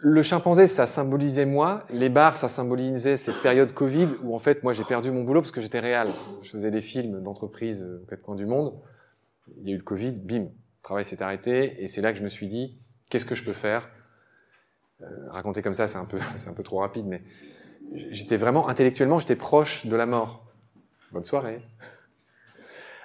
Le chimpanzé, ça symbolisait moi. Les bars, ça symbolisait cette période Covid où en fait, moi, j'ai perdu mon boulot parce que j'étais réel. Je faisais des films d'entreprise aux quatre coins du monde. Il y a eu le Covid, bim, le travail s'est arrêté et c'est là que je me suis dit, qu'est-ce que je peux faire? Euh, Raconter comme ça, c'est un peu, un peu trop rapide, mais j'étais vraiment intellectuellement, j'étais proche de la mort. Bonne soirée.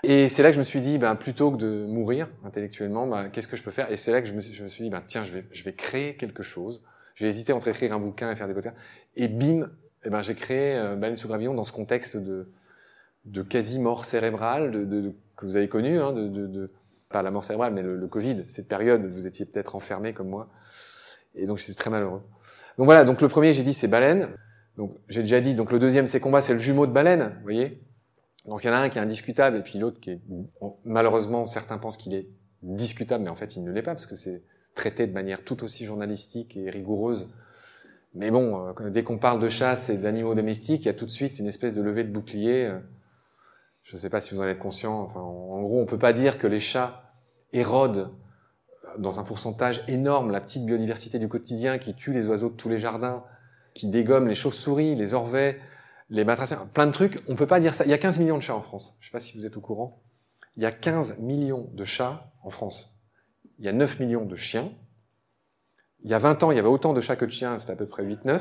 Et c'est là que je me suis dit, ben, plutôt que de mourir intellectuellement, ben, qu'est-ce que je peux faire? Et c'est là que je me, suis, je me suis dit, ben, tiens, je vais, je vais créer quelque chose. J'ai hésité entre écrire un bouquin et faire des podcasts. Et bim, eh ben, j'ai créé euh, Baleine sous gravillon dans ce contexte de, de quasi-mort cérébrale de, de, que vous avez connu, hein, de, pas la mort cérébrale, mais le, le Covid, cette période où vous étiez peut-être enfermé comme moi. Et donc, j'étais très malheureux. Donc voilà, donc le premier, j'ai dit, c'est baleine. Donc, j'ai déjà dit, donc le deuxième, c'est combat, c'est le jumeau de baleine, voyez? Donc il y en a un qui est indiscutable et puis l'autre qui est malheureusement certains pensent qu'il est discutable mais en fait il ne l'est pas parce que c'est traité de manière tout aussi journalistique et rigoureuse. Mais bon, euh, dès qu'on parle de chasse et d'animaux domestiques, il y a tout de suite une espèce de levée de bouclier. Euh, je ne sais pas si vous en êtes conscient. En gros, on peut pas dire que les chats érodent euh, dans un pourcentage énorme la petite biodiversité du quotidien qui tue les oiseaux de tous les jardins, qui dégomme les chauves-souris, les orvets, les batraciens, plein de trucs. On peut pas dire ça. Il y a 15 millions de chats en France. Je sais pas si vous êtes au courant. Il y a 15 millions de chats en France. Il y a 9 millions de chiens. Il y a 20 ans, il y avait autant de chats que de chiens, c'était à peu près 8-9.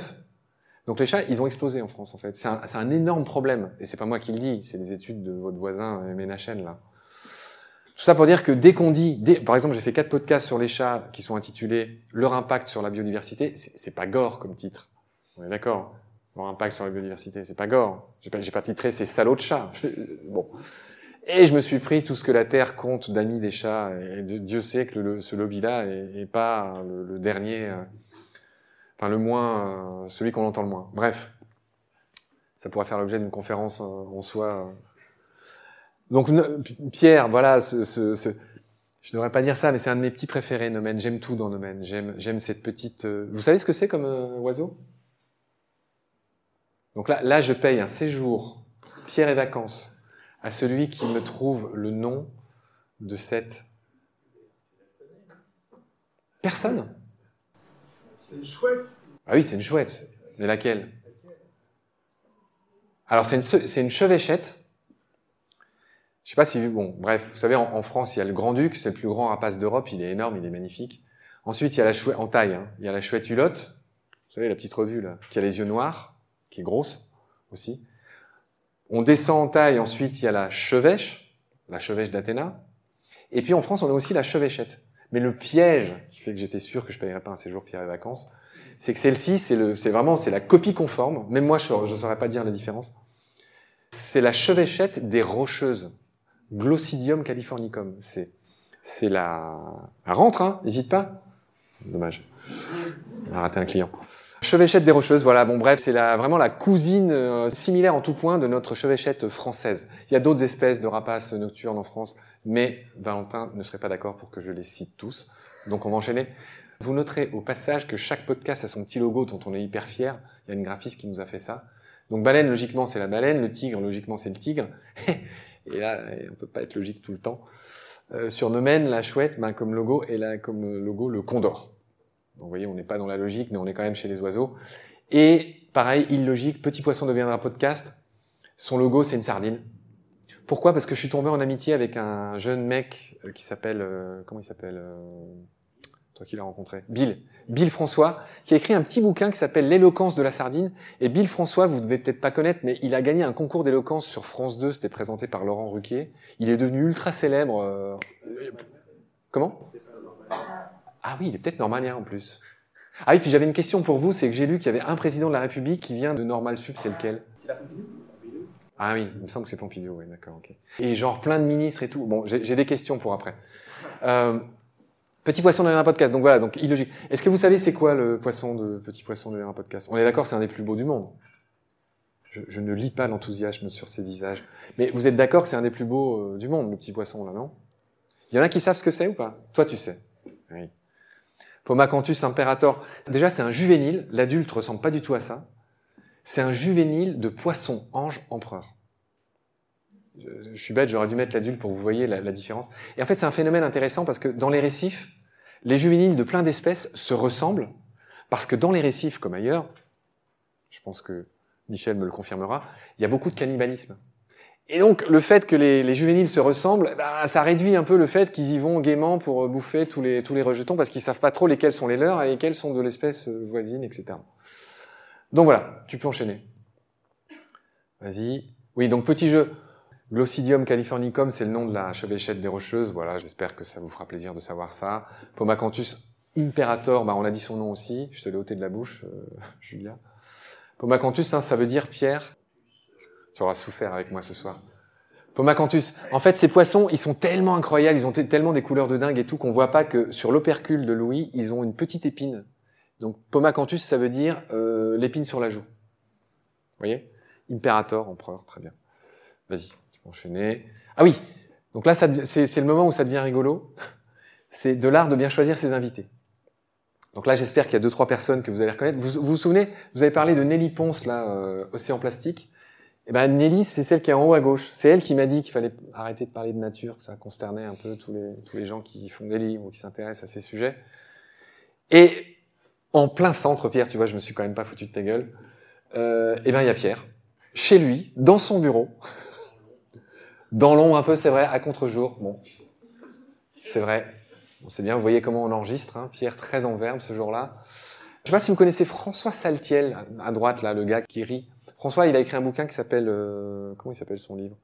Donc les chats, ils ont explosé en France, en fait. C'est un, énorme problème. Et c'est pas moi qui le dis, c'est les études de votre voisin euh, Ménachène, là. Tout ça pour dire que dès qu'on dit, par exemple, j'ai fait quatre podcasts sur les chats qui sont intitulés Leur impact sur la biodiversité, c'est pas gore comme titre. On est d'accord leur impact sur la biodiversité. C'est pas gore. J'ai pas, titré ces salauds de chats. bon. Et je me suis pris tout ce que la Terre compte d'amis des chats. Et Dieu sait que ce lobby-là est, pas le, le, dernier, euh, enfin le moins, euh, celui qu'on entend le moins. Bref, ça pourrait faire l'objet d'une conférence euh, en soi. Donc Pierre, voilà, je devrais pas dire ça, mais c'est un de mes petits préférés, Nomen. J'aime tout dans Nomen. J'aime cette petite. Vous savez ce que c'est comme oiseau? Donc là, là, je paye un séjour pierre et vacances à celui qui me trouve le nom de cette personne. C'est une chouette. Ah oui, c'est une chouette. Mais laquelle? Alors c'est une, une chevêchette. Je sais pas si bon, bref, vous savez en, France il y a le grand duc, c'est le plus grand rapace d'Europe, il est énorme, il est magnifique. Ensuite il y a la chouette en taille, hein, il y a la chouette hulotte, vous savez la petite revue là, qui a les yeux noirs, qui est grosse aussi. On descend en taille, ensuite il y a la chevêche, la chevêche d'Athéna. Et puis en France on a aussi la chevêchette. Mais le piège qui fait que j'étais sûr que je payerais pas un séjour Pierre et Vacances, c'est que celle-ci, c'est vraiment, c'est la copie conforme. Même moi, je ne saurais pas dire la différence. C'est la chevêchette des rocheuses. Glossidium californicum. C'est, c'est la, rentre, hein, n'hésite pas. Dommage. On a raté un client. Chevêchette des Rocheuses, voilà. Bon, bref, c'est la, vraiment la cousine euh, similaire en tout point de notre chevêchette française. Il y a d'autres espèces de rapaces nocturnes en France, mais Valentin ne serait pas d'accord pour que je les cite tous. Donc, on va enchaîner. Vous noterez au passage que chaque podcast a son petit logo dont on est hyper fier. Il y a une graphiste qui nous a fait ça. Donc, baleine, logiquement, c'est la baleine. Le tigre, logiquement, c'est le tigre. Et là, on peut pas être logique tout le temps. Euh, sur Nomen, la chouette, ben, comme logo, et là, comme logo, le condor. Donc, vous voyez, on n'est pas dans la logique, mais on est quand même chez les oiseaux. Et pareil, illogique, Petit Poisson deviendra podcast. Son logo, c'est une sardine. Pourquoi? Parce que je suis tombé en amitié avec un jeune mec euh, qui s'appelle... Euh, comment il s'appelle euh, Toi qui l'as rencontré? Bill. Bill François, qui a écrit un petit bouquin qui s'appelle L'éloquence de la sardine. Et Bill François, vous ne devez peut-être pas connaître, mais il a gagné un concours d'éloquence sur France 2, c'était présenté par Laurent Ruquier. Il est devenu ultra célèbre. Comment? Ah oui, il est peut-être normalien en plus. Ah oui, puis j'avais une question pour vous, c'est que j'ai lu qu'il y avait un président de la République qui vient de Normal Sup, c'est lequel? C'est la Pompidou? Ah oui, il me semble que c'est Pompidou, oui, d'accord, ok. Et genre plein de ministres et tout. Bon, j'ai des questions pour après. Euh, petit poisson dans un podcast, donc voilà, donc illogique. Est-ce que vous savez c'est quoi le poisson de Petit poisson dans un podcast? On est d'accord, c'est un des plus beaux du monde. Je, je ne lis pas l'enthousiasme sur ces visages. Mais vous êtes d'accord que c'est un des plus beaux euh, du monde, le petit poisson là, non? Il y en a qui savent ce que c'est ou pas? Toi, tu sais. Oui. Pomacanthus imperator. Déjà, c'est un juvénile. L'adulte ressemble pas du tout à ça. C'est un juvénile de poisson, ange, empereur. Je, suis bête, j'aurais dû mettre l'adulte pour que vous voyez la, la, différence. Et en fait, c'est un phénomène intéressant parce que dans les récifs, les juvéniles de plein d'espèces se ressemblent parce que dans les récifs, comme ailleurs, je pense que Michel me le confirmera, il y a beaucoup de cannibalisme. Et donc, le fait que les, les juvéniles se ressemblent, bah, ça réduit un peu le fait qu'ils y vont gaiement pour bouffer tous les, tous les rejetons parce qu'ils savent pas trop lesquels sont les leurs et lesquels sont de l'espèce voisine, etc. Donc voilà, tu peux enchaîner. Vas-y. Oui, donc petit jeu. Glossidium californicum, c'est le nom de la chevêchette des rocheuses. Voilà, j'espère que ça vous fera plaisir de savoir ça. Pomacanthus imperator, bah, on a dit son nom aussi. Je te l'ai ôté de la bouche, euh, Julia. Pomacanthus, hein, ça veut dire pierre tu auras souffert avec moi ce soir. Pomacanthus. En fait, ces poissons, ils sont tellement incroyables, ils ont tellement des couleurs de dingue et tout qu'on voit pas que sur l'opercule de Louis, ils ont une petite épine. Donc, Pomacanthus, ça veut dire euh, l'épine sur la joue. Vous voyez? Imperator, empereur, très bien. Vas-y, tu peux enchaîner. Ah oui, donc là, c'est le moment où ça devient rigolo. C'est de l'art de bien choisir ses invités. Donc là, j'espère qu'il y a deux, trois personnes que vous allez reconnaître. Vous vous, souvenez, vous avez parlé de Nelly Ponce, là, euh, Océan Plastique. Eh ben Nelly, c'est celle qui est en haut à gauche. C'est elle qui m'a dit qu'il fallait arrêter de parler de nature, que ça consternait un peu tous les, tous les gens qui font des livres ou qui s'intéressent à ces sujets. Et en plein centre, Pierre, tu vois, je me suis quand même pas foutu de ta gueule. Euh, eh ben il y a Pierre, chez lui, dans son bureau, dans l'ombre un peu, c'est vrai, à contre-jour. Bon, c'est vrai. Bon, c'est bien. Vous voyez comment on enregistre. Hein, Pierre très en verbe ce jour-là. Je sais pas si vous connaissez François Saltiel à droite là, le gars qui rit. François, il a écrit un bouquin qui s'appelle euh, comment il s'appelle son livre?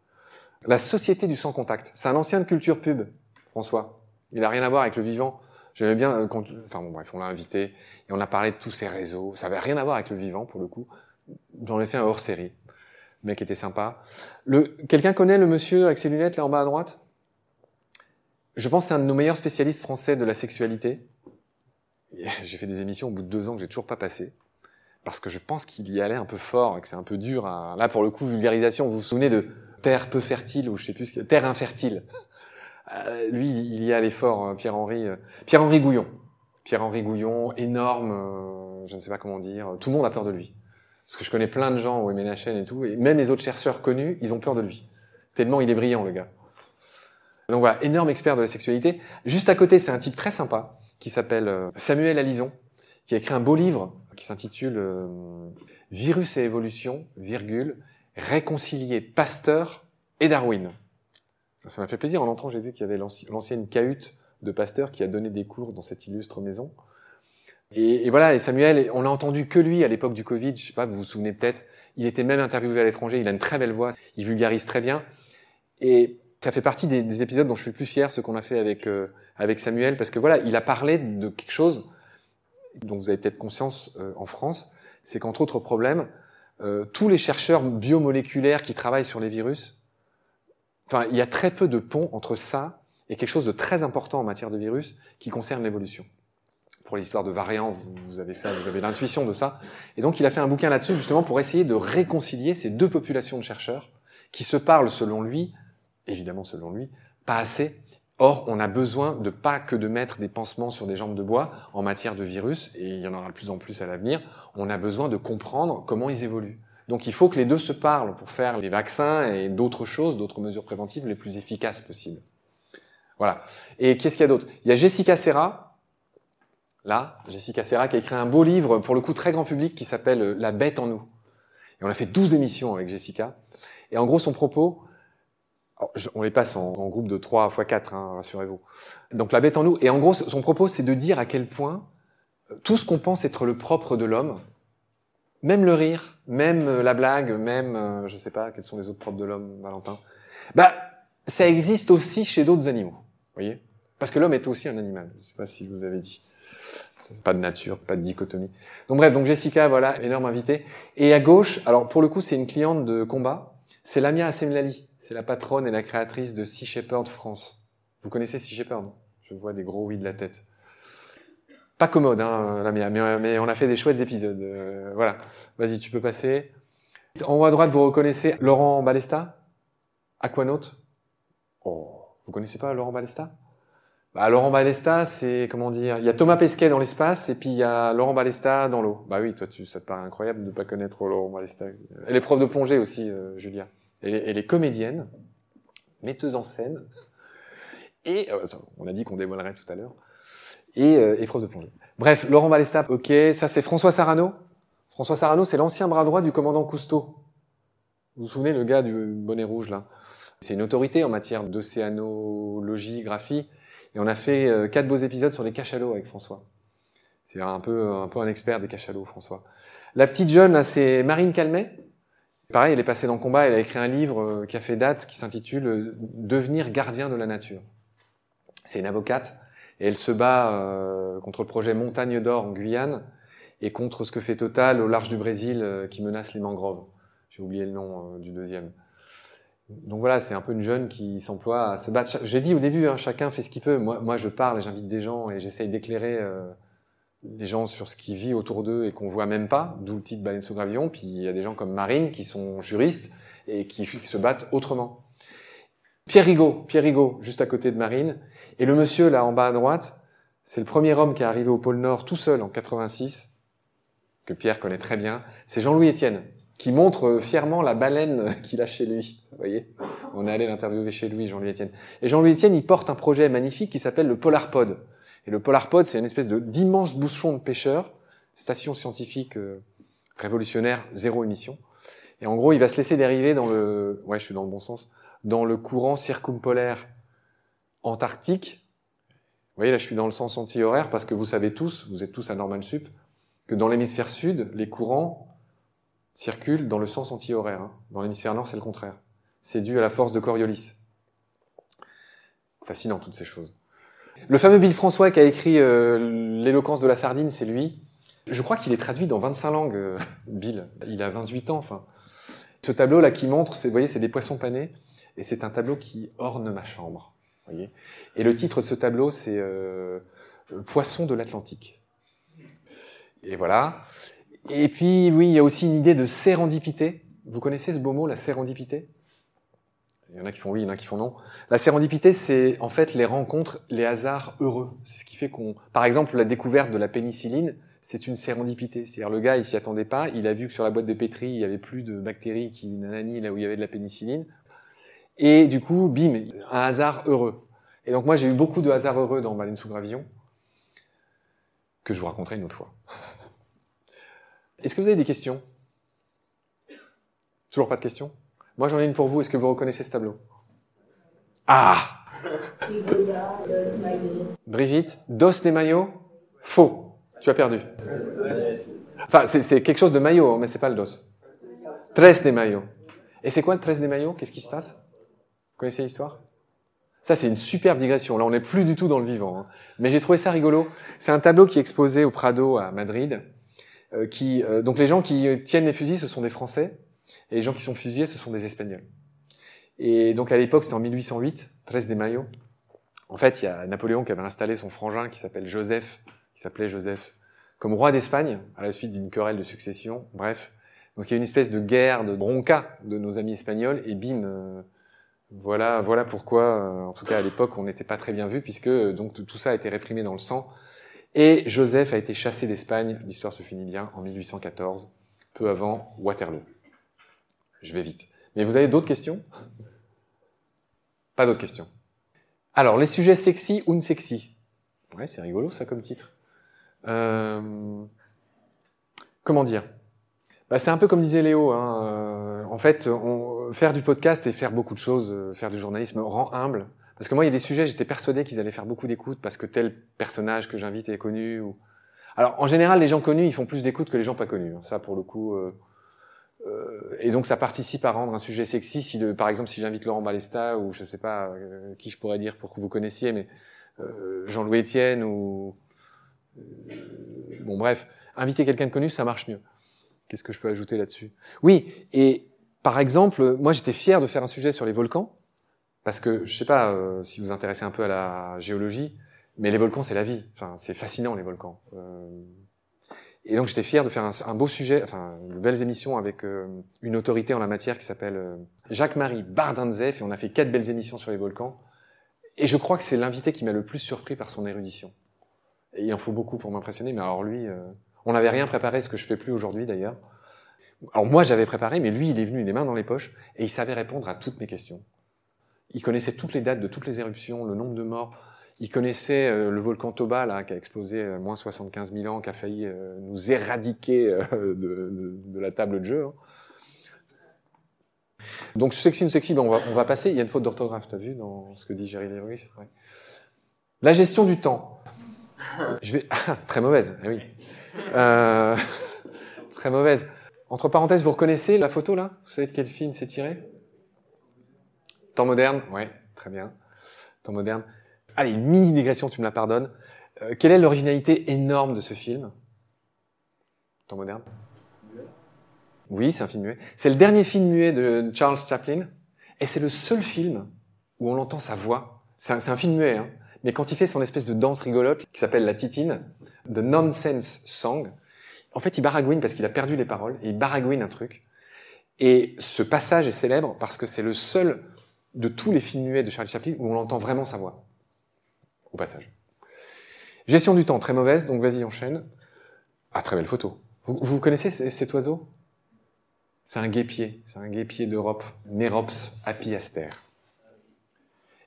La Société du sans contact. C'est un ancien de culture pub, François. Il a rien à voir avec le vivant. J'aimais bien, euh, enfin bon bref, on l'a invité et on a parlé de tous ses réseaux. Ça avait rien à voir avec le vivant pour le coup. J'en ai fait un hors série. Le mec était sympa. Le, quelqu'un connaît le monsieur avec ses lunettes là en bas à droite? Je pense que c'est un de nos meilleurs spécialistes français de la sexualité. J'ai fait des émissions au bout de deux ans que j'ai toujours pas passé parce que je pense qu'il y allait un peu fort et que c'est un peu dur. Là, pour le coup, vulgarisation, vous vous souvenez de terre peu fertile ou je sais plus, ce terre infertile? Euh, lui, il y allait fort, hein, Pierre-Henri, euh, Pierre-Henri Gouillon. Pierre-Henri Gouillon, énorme, euh, je ne sais pas comment dire. Tout le monde a peur de lui. Parce que je connais plein de gens au MNHN et tout, et même les autres chercheurs connus, ils ont peur de lui. Tellement il est brillant, le gars. Donc voilà, énorme expert de la sexualité. Juste à côté, c'est un type très sympa qui s'appelle Samuel Alison, qui a écrit un beau livre qui s'intitule euh, Virus et évolution, virgule, réconcilier Pasteur et Darwin. Ça m'a fait plaisir. En entrant, j'ai vu qu'il y avait l'ancienne cahute de Pasteur qui a donné des cours dans cette illustre maison. Et, voilà, et Samuel, on l'a entendu que lui à l'époque du Covid, je sais pas, vous vous souvenez peut-être, il était même interviewé à l'étranger, il a une très belle voix, il vulgarise très bien. Et ça fait partie des, épisodes dont je suis le plus fier, ce qu'on a fait avec, euh, Samuel, parce que voilà, il a parlé de quelque chose dont vous avez peut-être conscience euh, en France, c'est qu'entre autres problèmes, euh, tous les chercheurs biomoléculaires qui travaillent sur les virus, enfin, il y a très peu de ponts entre ça et quelque chose de très important en matière de virus qui concerne l'évolution pour l'histoire de variants, vous avez ça, vous avez l'intuition de ça. Et donc il a fait un bouquin là-dessus justement pour essayer de réconcilier ces deux populations de chercheurs qui se parlent selon lui, évidemment selon lui, pas assez. Or, on a besoin de pas que de mettre des pansements sur des jambes de bois en matière de virus, et il y en aura de plus en plus à l'avenir. On a besoin de comprendre comment ils évoluent. Donc il faut que les deux se parlent pour faire les vaccins et d'autres choses, d'autres mesures préventives les plus efficaces possibles. Voilà. Et qu'est-ce qu'il y a d'autre? Il y a Jessica Serra, là, Jessica Serra, qui a écrit un beau livre, pour le coup très grand public, qui s'appelle La bête en nous. Et on a fait 12 émissions avec Jessica. Et en gros, son propos, on les passe en, groupe de 3 x 4, hein, rassurez-vous. Donc La bête en nous. Et en gros, son propos, c'est de dire à quel point euh, tout ce qu'on pense être le propre de l'homme, même le rire, même euh, la blague, même, je sais pas, quels sont les autres propres de l'homme, Valentin, bah, ça existe aussi chez d'autres animaux. voyez? Parce que l'homme est aussi un animal. Je sais pas si vous avais dit. Pas de nature, pas de dichotomie. Donc bref, donc Jessica, voilà, énorme invitée. Et à gauche, alors pour le coup, c'est une cliente de combat. C'est Lamia Assemlali. C'est la patronne et la créatrice de Sea Shepherd France. Vous connaissez Sea Shepherd Je vois des gros oui de la tête. Pas commode, hein, Lamia, mais, on a fait des chouettes épisodes. Euh, voilà. Vas-y, tu peux passer. En haut à droite, vous reconnaissez Laurent Balesta? Aquanaute Oh, vous connaissez pas Laurent Balesta? Bah, Laurent Balesta, c'est comment dire Il y a Thomas Pesquet dans l'espace et puis il y a Laurent Balesta dans l'eau. Bah oui, toi, tu, ça te paraît incroyable de ne pas connaître Laurent Balesta. Elle est prof de plongée aussi, euh, Julia. Elle est, elle est, comédienne, metteuse en scène et euh, on a dit qu'on dévoilerait tout à l'heure et, euh, de plongée. Bref, Laurent Balesta, ok. Ça, c'est François Sarano. François Sarano, c'est l'ancien bras droit du commandant Cousteau. Vous vous souvenez, le gars du bonnet rouge là? C'est une autorité en matière d'océanologie, graphie. Et on a fait euh, quatre beaux épisodes sur les cachalots avec François. C'est un peu, un peu un expert des cachalots, François. La petite jeune, là, c'est Marine Calmet. Pareil, elle est passée dans le combat, elle a écrit un livre euh, qui a fait date, qui s'intitule euh, Devenir gardien de la nature. C'est une avocate, et elle se bat contre le projet Montagne d'Or en Guyane, et contre ce que fait Total au large du Brésil qui menace les mangroves. J'ai oublié le nom du deuxième. Donc voilà, c'est un peu une jeune qui s'emploie à se battre. J'ai dit au début, hein, chacun fait ce qu'il peut. Moi, moi, je parle et j'invite des gens et j'essaye d'éclairer euh, les gens sur ce qui vit autour d'eux et qu'on voit même pas, d'où le titre Baleine sous gravillon. Puis il y a des gens comme Marine qui sont juristes et qui, se battent autrement. Pierre Rigaud, Pierre Rigaud, juste à côté de Marine. Et le monsieur là en bas à droite, c'est le premier homme qui est arrivé au pôle Nord tout seul en 86, que Pierre connaît très bien. C'est Jean-Louis Etienne qui montre fièrement la baleine qu'il a chez lui. Vous voyez? On est allé l'interviewer chez lui, Jean-Louis Etienne. Et Jean-Louis Etienne, il porte un projet magnifique qui s'appelle le Polarpod. Et le Polarpod, c'est une espèce d'immense bouchon de pêcheurs, station scientifique euh, révolutionnaire, zéro émission. Et en gros, il va se laisser dériver dans le, ouais, je suis dans le bon sens, dans le courant circumpolaire antarctique. Vous voyez, là, je suis dans le sens anti-horaire parce que vous savez tous, vous êtes tous à Normal Sup, que dans l'hémisphère sud, les courants circule dans le sens anti-horaire. Hein. Dans l'hémisphère nord, c'est le contraire. C'est dû à la force de Coriolis. Fascinant, toutes ces choses. Le fameux Bill François qui a écrit euh, L'éloquence de la sardine, c'est lui. Je crois qu'il est traduit dans 25 langues, euh, Bill. Il a 28 ans, enfin. Ce tableau-là qui montre, vous voyez, c'est des poissons panés, et c'est un tableau qui orne ma chambre. Voyez et le titre de ce tableau, c'est euh, Poisson de l'Atlantique. Et voilà. Et puis, oui, il y a aussi une idée de sérendipité. Vous connaissez ce beau mot, la sérendipité? Il y en a qui font oui, il y en a qui font non. La sérendipité, c'est en fait les rencontres, les hasards heureux. C'est ce qui fait qu'on... Par exemple, la découverte de la pénicilline, c'est une sérendipité. C'est-à-dire le gars, il s'y attendait pas, il a vu que sur la boîte de pétri, il y avait plus de bactéries qui nanani là où il y avait de la pénicilline. Et du coup, bim, un hasard heureux. Et donc moi, j'ai eu beaucoup de hasards heureux dans Baleine sous gravillon, que je vous raconterai une autre fois. Est-ce que vous avez des questions? Toujours pas de questions? Moi, j'en ai une pour vous. Est-ce que vous reconnaissez ce tableau? Ah Brigitte, dos des maillots Faux. Tu as perdu. Enfin, c'est quelque chose de maillot, hein, mais c'est pas le dos. Tres des maillots. Et c'est quoi le tres des maillots Qu'est-ce qui se passe? Vous connaissez l'histoire? Ça, c'est une superbe digression. Là, on n'est plus du tout dans le vivant. Hein. Mais j'ai trouvé ça rigolo. C'est un tableau qui est exposé au Prado à Madrid. Euh, qui, euh, donc les gens qui tiennent les fusils, ce sont des Français. Et les gens qui sont fusillés, ce sont des Espagnols. Et donc à l'époque, c'était en 1808, 13 des Maillots. En fait, il y a Napoléon qui avait installé son frangin qui s'appelle Joseph, qui s'appelait Joseph, comme roi d'Espagne, à la suite d'une querelle de succession. Bref. Donc il y a une espèce de guerre, de bronca de nos amis espagnols, et bim, euh, voilà, voilà pourquoi, euh, en tout cas à l'époque, on n'était pas très bien vu, puisque euh, donc tout ça a été réprimé dans le sang. Et Joseph a été chassé d'Espagne. L'histoire se finit bien en 1814, peu avant Waterloo. Je vais vite. Mais vous avez d'autres questions? Pas d'autres questions. Alors, les sujets sexy ou sexy? Ouais, c'est rigolo ça comme titre. Euh... Comment dire? Bah, C'est un peu comme disait Léo. Hein. Euh, en fait, faire du podcast et faire beaucoup de choses, euh, faire du journalisme rend humble. Parce que moi, il y a des sujets, j'étais persuadé qu'ils allaient faire beaucoup d'écoute parce que tel personnage que j'invite est connu. Alors, en général, les gens connus, ils font plus d'écoute que les gens pas connus. Hein. Ça, pour le coup. Et donc, ça participe à rendre un sujet sexy. Si, par exemple, si j'invite Laurent Balesta ou je sais pas euh, qui je pourrais dire pour que vous connaissiez, mais euh, Jean-Louis Etienne ou bon, bref, inviter quelqu'un de connu, ça marche mieux. Qu'est-ce que je peux ajouter là-dessus? Oui, et par exemple, moi j'étais fier de faire un sujet sur les volcans, parce que je sais pas euh, si vous vous intéressez un peu à la géologie, mais les volcans c'est la vie. Enfin, c'est fascinant les volcans. Et donc j'étais fier de faire un, beau sujet, enfin de belles émissions avec euh, une autorité en la matière qui s'appelle euh, Jacques-Marie Bardinzef, et on a fait quatre belles émissions sur les volcans. Et je crois que c'est l'invité qui m'a le plus surpris par son érudition. Et il en faut beaucoup pour m'impressionner, mais alors lui, euh, on n'avait rien préparé, ce que je fais plus aujourd'hui d'ailleurs. Alors moi j'avais préparé, mais lui il est venu les mains dans les poches et il savait répondre à toutes mes questions. Il connaissait toutes les dates de toutes les éruptions, le nombre de morts. Il connaissait euh, le volcan Toba là, qui a explosé euh, moins 75 000 ans, qui a failli euh, nous éradiquer de, la table de jeu. Hein. Donc sexy ou sexy, ben, on, va, passer. Il y a une faute d'orthographe, t'as vu, dans ce que dit Jerry Lewis. La gestion du temps. Je vais très mauvaise. Eh oui. Très mauvaise. Entre parenthèses, vous reconnaissez la photo là? Vous savez de quel film c'est tiré? Temps moderne Ouais, très bien. Temps moderne. Allez, mini digression, tu me la pardonnes. Euh, quelle est l'originalité énorme de ce film? Temps moderne? Oui, c'est un film muet. C'est le dernier film muet de Charles Chaplin, et c'est le seul film où on entend sa voix. C'est un, un, film muet, hein. mais quand il fait son espèce de danse rigolote qui s'appelle la titine, The Nonsense Song, en fait, il baragouine parce qu'il a perdu les paroles, et il baragouine un truc. Et ce passage est célèbre parce que c'est le seul de tous les films muets de Charlie Chaplin où on entend vraiment sa voix. Au passage. Gestion du temps, très mauvaise, donc vas-y, enchaîne. Ah, très belle photo. Vous, vous connaissez cet oiseau? C'est un guépier, c'est un guépier d'Europe, Merops apiaster.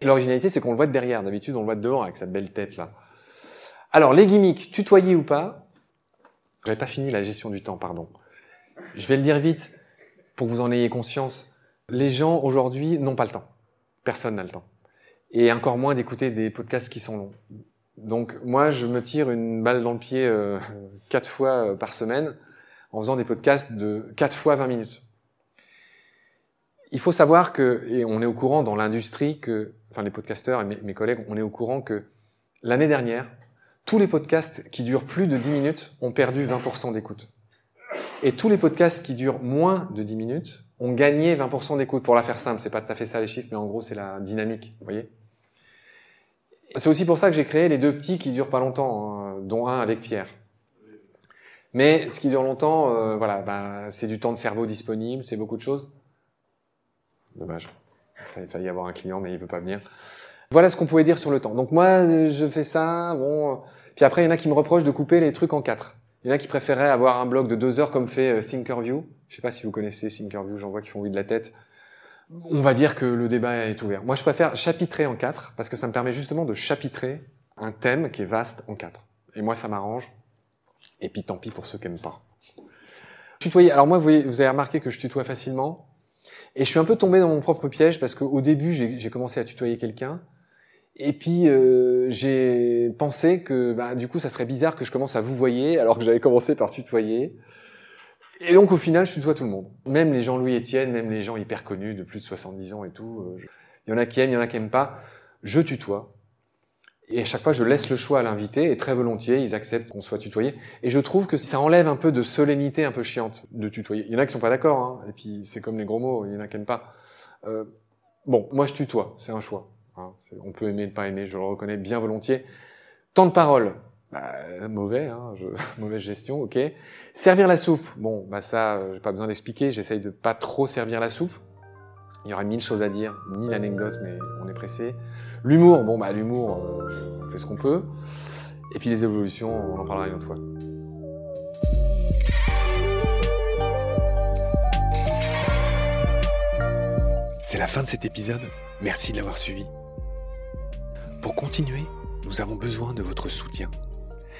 L'originalité, c'est qu'on le voit de derrière. D'habitude, on le voit de devant avec sa belle tête là. Alors, les gimmicks, tutoyer ou pas? J'avais pas fini la gestion du temps, pardon. Je vais le dire vite pour que vous en ayez conscience. Les gens aujourd'hui n'ont pas le temps. Personne n'a le temps. Et encore moins d'écouter des podcasts qui sont longs. Donc moi, je me tire une balle dans le pied euh, quatre fois par semaine en faisant des podcasts de quatre fois 20 minutes. Il faut savoir que, et on est au courant dans l'industrie que, enfin les podcasteurs et mes, mes collègues, on est au courant que l'année dernière, tous les podcasts qui durent plus de 10 minutes ont perdu 20% d'écoute. Et tous les podcasts qui durent moins de 10 minutes ont gagné 20% d'écoute. Pour la faire simple, c'est pas tout à fait ça les chiffres, mais en gros c'est la dynamique, vous voyez? C'est aussi pour ça que j'ai créé les deux petits qui durent pas longtemps, hein, dont un avec Pierre. Mais ce qui dure longtemps, euh, voilà, bah, c'est du temps de cerveau disponible, c'est beaucoup de choses. Dommage. Il fallait y avoir un client, mais il veut pas venir. Voilà ce qu'on pouvait dire sur le temps. Donc moi, je fais ça, bon. Puis après, il y en a qui me reprochent de couper les trucs en quatre. Il y en a qui préféraient avoir un blog de deux heures comme fait Thinkerview. Je sais pas si vous connaissez Thinkerview, j'en vois qui font oui de la tête. On va dire que le débat est ouvert. Moi, je préfère chapitrer en quatre parce que ça me permet justement de chapitrer un thème qui est vaste en quatre. Et moi, ça m'arrange. Et puis tant pis pour ceux qui n'aiment pas. Tutoyer. Alors moi, vous, avez remarqué que je tutoie facilement. Et je suis un peu tombé dans mon propre piège parce qu'au début, j'ai commencé à tutoyer quelqu'un. Et puis euh, j'ai pensé que bah, du coup, ça serait bizarre que je commence à vous voyer alors que j'avais commencé par tutoyer. Et donc au final, je tutoie tout le monde. Même les Jean-Louis Etienne, même les gens hyper connus de plus de 70 ans et tout. Euh, il y en a qui aiment, il y en a qui aiment pas. Je tutoie. Et à chaque fois, je laisse le choix à l'invité et très volontiers, ils acceptent qu'on soit tutoyé. Et je trouve que ça enlève un peu de solennité un peu chiante de tutoyer. Il y en a qui sont pas d'accord, hein, et puis c'est comme les gros mots, il y en a qui aiment pas. Euh, bon, moi je tutoie, c'est un choix. Hein. On peut aimer, ne pas aimer, je le reconnais bien volontiers. Temps de parole, bah, mauvais, hein, je... mauvaise gestion, ok. Servir la soupe, bon, bah ça, euh, j'ai pas besoin d'expliquer, j'essaye de pas trop servir la soupe. Il y aurait mille choses à dire, mille anecdotes, mais on est pressé. L'humour, bon bah l'humour, euh, on fait ce qu'on peut. Et puis les évolutions, on en parlera une autre fois. C'est la fin de cet épisode. Merci de l'avoir suivi. Pour continuer, nous avons besoin de votre soutien.